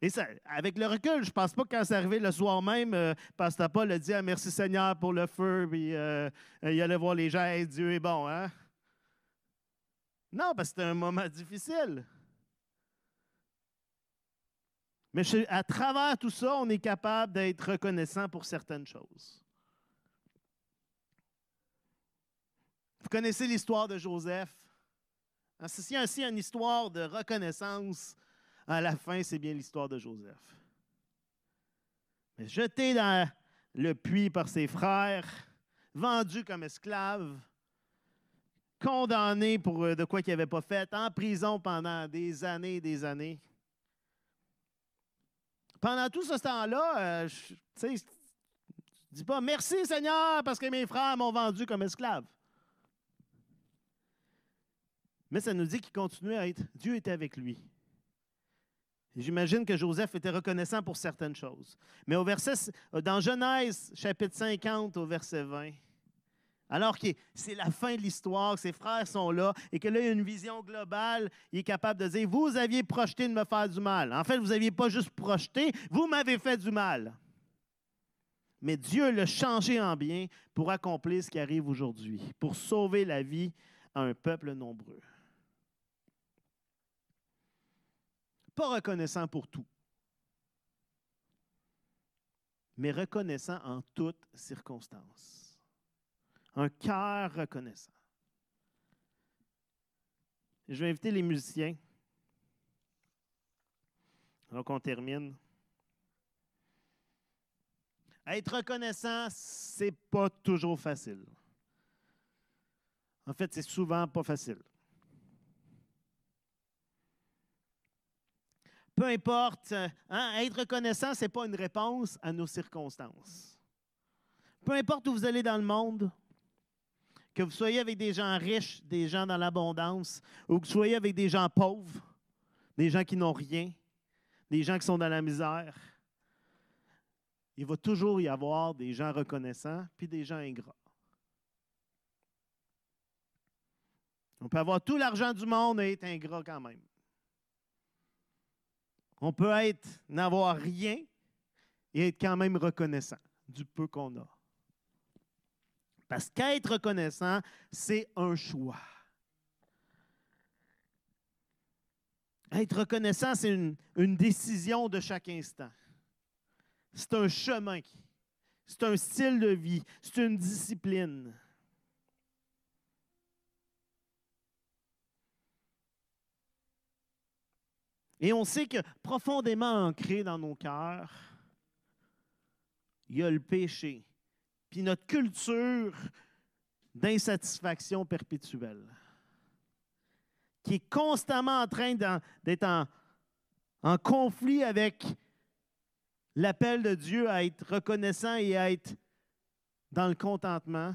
Et ça, avec le recul, je ne pense pas que quand c'est arrivé le soir même, euh, Pasteur Paul a dit ah, Merci Seigneur pour le feu, puis euh, il allait voir les gens, Dieu est bon. Hein? Non, parce que c'était un moment difficile. Mais à travers tout ça, on est capable d'être reconnaissant pour certaines choses. Vous connaissez l'histoire de Joseph? C'est y ainsi une histoire de reconnaissance, à la fin, c'est bien l'histoire de Joseph. Mais jeté dans le puits par ses frères, vendu comme esclave, condamné pour euh, de quoi qu'il n'avait pas fait, en prison pendant des années et des années. Pendant tout ce temps-là, euh, je ne dis pas merci Seigneur parce que mes frères m'ont vendu comme esclave. Mais ça nous dit qu'il continuait à être, Dieu était avec lui. J'imagine que Joseph était reconnaissant pour certaines choses. Mais au verset, dans Genèse, chapitre 50, au verset 20, alors que c'est la fin de l'histoire, ses frères sont là et que là, il y a une vision globale, il est capable de dire, vous aviez projeté de me faire du mal. En fait, vous n'aviez pas juste projeté, vous m'avez fait du mal. Mais Dieu l'a changé en bien pour accomplir ce qui arrive aujourd'hui, pour sauver la vie à un peuple nombreux. Pas reconnaissant pour tout, mais reconnaissant en toutes circonstances un cœur reconnaissant. Je vais inviter les musiciens. Alors qu'on termine. Être reconnaissant, c'est pas toujours facile. En fait, c'est souvent pas facile. Peu importe, hein, être reconnaissant, ce n'est pas une réponse à nos circonstances. Peu importe où vous allez dans le monde, que vous soyez avec des gens riches, des gens dans l'abondance, ou que vous soyez avec des gens pauvres, des gens qui n'ont rien, des gens qui sont dans la misère, il va toujours y avoir des gens reconnaissants puis des gens ingrats. On peut avoir tout l'argent du monde et être ingrat quand même. On peut être n'avoir rien et être quand même reconnaissant du peu qu'on a. Parce qu'être reconnaissant, c'est un choix. Être reconnaissant, c'est une, décision de chaque instant. C'est un chemin. C'est un style de vie. C'est une discipline. Et on sait que profondément ancré dans nos cœurs, il y a le péché notre culture d'insatisfaction perpétuelle, qui est constamment en train d'être en, en conflit avec l'appel de Dieu à être reconnaissant et à être dans le contentement.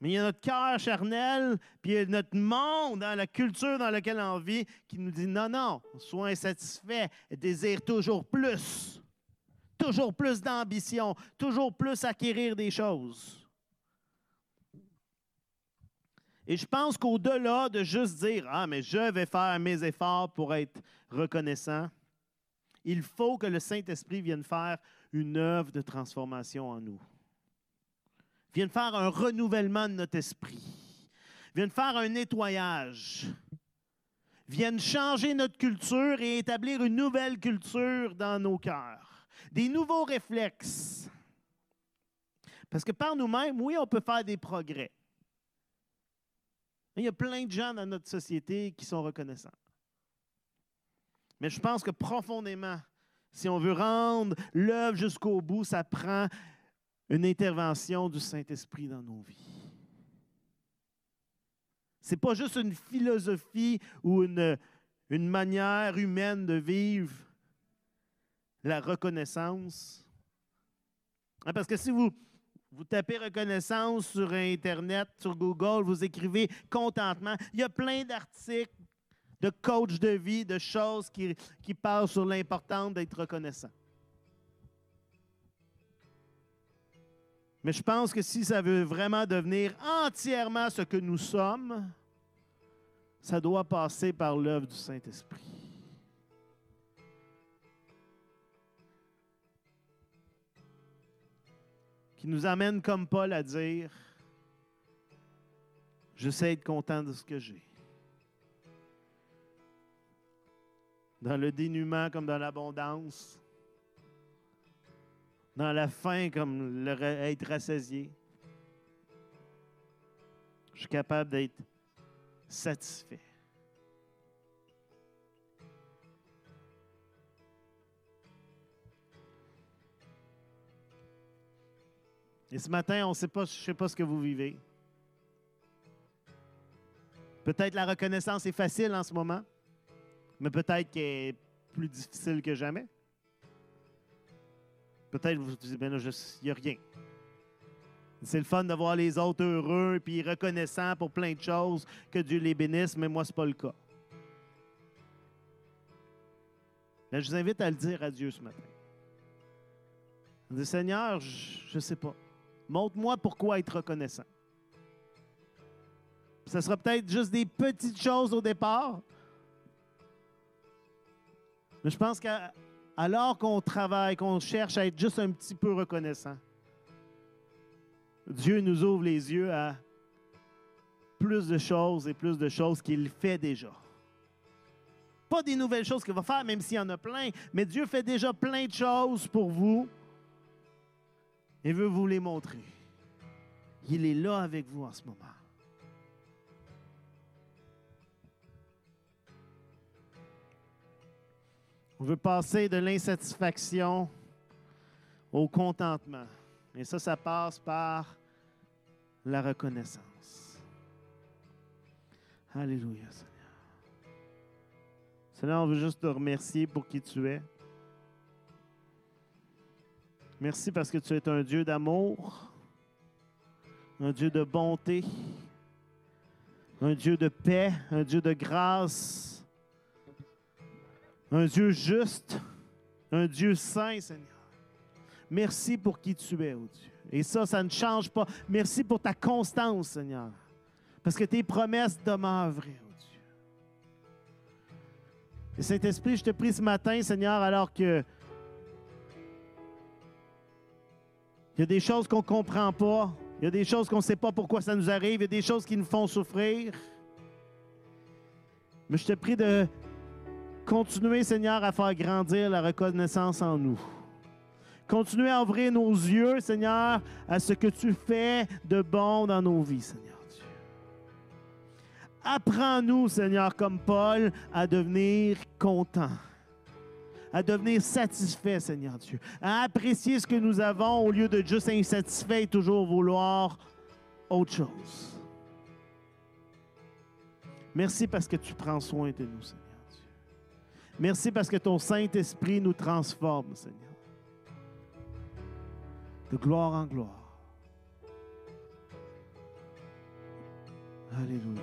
Mais il y a notre cœur charnel, puis il y a notre monde, dans la culture dans laquelle on vit, qui nous dit non, non, sois insatisfait, désire toujours plus toujours plus d'ambition, toujours plus acquérir des choses. Et je pense qu'au-delà de juste dire Ah, mais je vais faire mes efforts pour être reconnaissant, il faut que le Saint-Esprit vienne faire une œuvre de transformation en nous. Vienne faire un renouvellement de notre esprit. Vienne faire un nettoyage. Vienne changer notre culture et établir une nouvelle culture dans nos cœurs des nouveaux réflexes. Parce que par nous-mêmes, oui, on peut faire des progrès. Il y a plein de gens dans notre société qui sont reconnaissants. Mais je pense que profondément, si on veut rendre l'œuvre jusqu'au bout, ça prend une intervention du Saint-Esprit dans nos vies. Ce n'est pas juste une philosophie ou une, une manière humaine de vivre la reconnaissance. Hein, parce que si vous, vous tapez reconnaissance sur Internet, sur Google, vous écrivez contentement, il y a plein d'articles de coach de vie, de choses qui, qui parlent sur l'importance d'être reconnaissant. Mais je pense que si ça veut vraiment devenir entièrement ce que nous sommes, ça doit passer par l'œuvre du Saint-Esprit. Nous amène comme Paul à dire, je sais être content de ce que j'ai. Dans le dénuement comme dans l'abondance, dans la faim comme être rassasié. Je suis capable d'être satisfait. Et ce matin, on sait pas, je ne sais pas ce que vous vivez. Peut-être la reconnaissance est facile en ce moment, mais peut-être qu'elle est plus difficile que jamais. Peut-être vous vous dites, ben il n'y a rien. C'est le fun de voir les autres heureux et reconnaissants pour plein de choses, que Dieu les bénisse, mais moi, ce n'est pas le cas. je vous invite à le dire à Dieu ce matin. Dit, Seigneur, je ne sais pas. Montre-moi pourquoi être reconnaissant. Ce sera peut-être juste des petites choses au départ. Mais je pense qu'à alors qu'on travaille, qu'on cherche à être juste un petit peu reconnaissant, Dieu nous ouvre les yeux à plus de choses et plus de choses qu'il fait déjà. Pas des nouvelles choses qu'il va faire, même s'il y en a plein, mais Dieu fait déjà plein de choses pour vous et veut vous les montrer. Il est là avec vous en ce moment. On veut passer de l'insatisfaction au contentement. Et ça, ça passe par la reconnaissance. Alléluia, Seigneur. Seigneur, on veut juste te remercier pour qui tu es. Merci parce que tu es un Dieu d'amour, un Dieu de bonté, un Dieu de paix, un Dieu de grâce un Dieu juste, un Dieu saint, Seigneur. Merci pour qui tu es, oh Dieu. Et ça, ça ne change pas. Merci pour ta constance, Seigneur. Parce que tes promesses demeurent vraies, oh Dieu. Et Saint-Esprit, je te prie ce matin, Seigneur, alors que il y a des choses qu'on ne comprend pas, il y a des choses qu'on ne sait pas pourquoi ça nous arrive, il y a des choses qui nous font souffrir. Mais je te prie de Continuez, Seigneur, à faire grandir la reconnaissance en nous. Continuez à ouvrir nos yeux, Seigneur, à ce que tu fais de bon dans nos vies, Seigneur Dieu. Apprends-nous, Seigneur, comme Paul, à devenir content, à devenir satisfait, Seigneur Dieu, à apprécier ce que nous avons au lieu de juste insatisfait et toujours vouloir autre chose. Merci parce que tu prends soin de nous, Seigneur. Merci parce que ton Saint-Esprit nous transforme, Seigneur. De gloire en gloire. Alléluia.